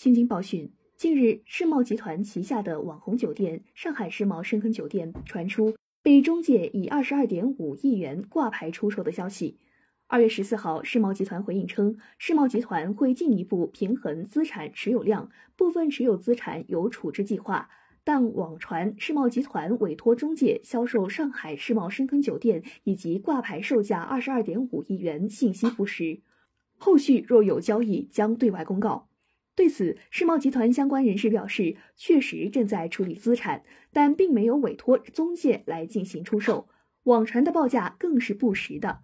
新京报讯，近日，世贸集团旗下的网红酒店上海世贸深坑酒店传出被中介以二十二点五亿元挂牌出售的消息。二月十四号，世贸集团回应称，世贸集团会进一步平衡资产持有量，部分持有资产有处置计划。但网传世贸集团委托中介销售上海世贸深坑酒店以及挂牌售价二十二点五亿元信息不实，后续若有交易将对外公告。对此，世贸集团相关人士表示，确实正在处理资产，但并没有委托中介来进行出售。网传的报价更是不实的。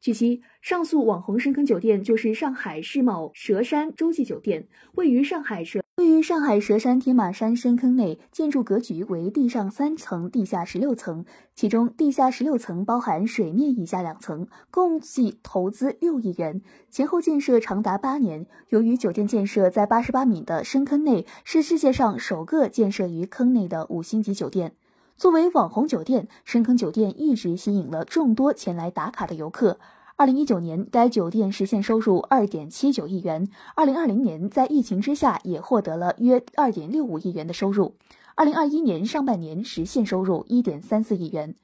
据悉，上述网红深坑酒店就是上海世贸佘山洲际酒店，位于上海佘上海佘山天马山深坑内，建筑格局为地上三层、地下十六层，其中地下十六层包含水面以下两层，共计投资六亿元，前后建设长达八年。由于酒店建设在八十八米的深坑内，是世界上首个建设于坑内的五星级酒店。作为网红酒店，深坑酒店一直吸引了众多前来打卡的游客。二零一九年，该酒店实现收入二点七九亿元；二零二零年，在疫情之下，也获得了约二点六五亿元的收入；二零二一年上半年实现收入一点三四亿元。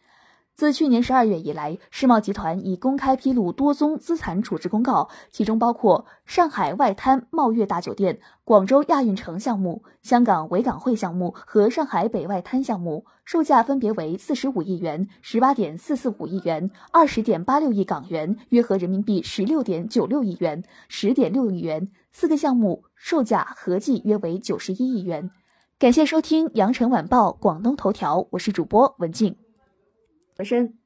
自去年十二月以来，世贸集团已公开披露多宗资产处置公告，其中包括上海外滩茂悦大酒店、广州亚运城项目、香港维港汇项目和上海北外滩项目，售价分别为四十五亿元、十八点四四五亿元、二十点八六亿港元（约合人民币十六点九六亿元）、十点六亿元。四个项目售价合计约为九十一亿元。感谢收听羊城晚报广东头条，我是主播文静。本身。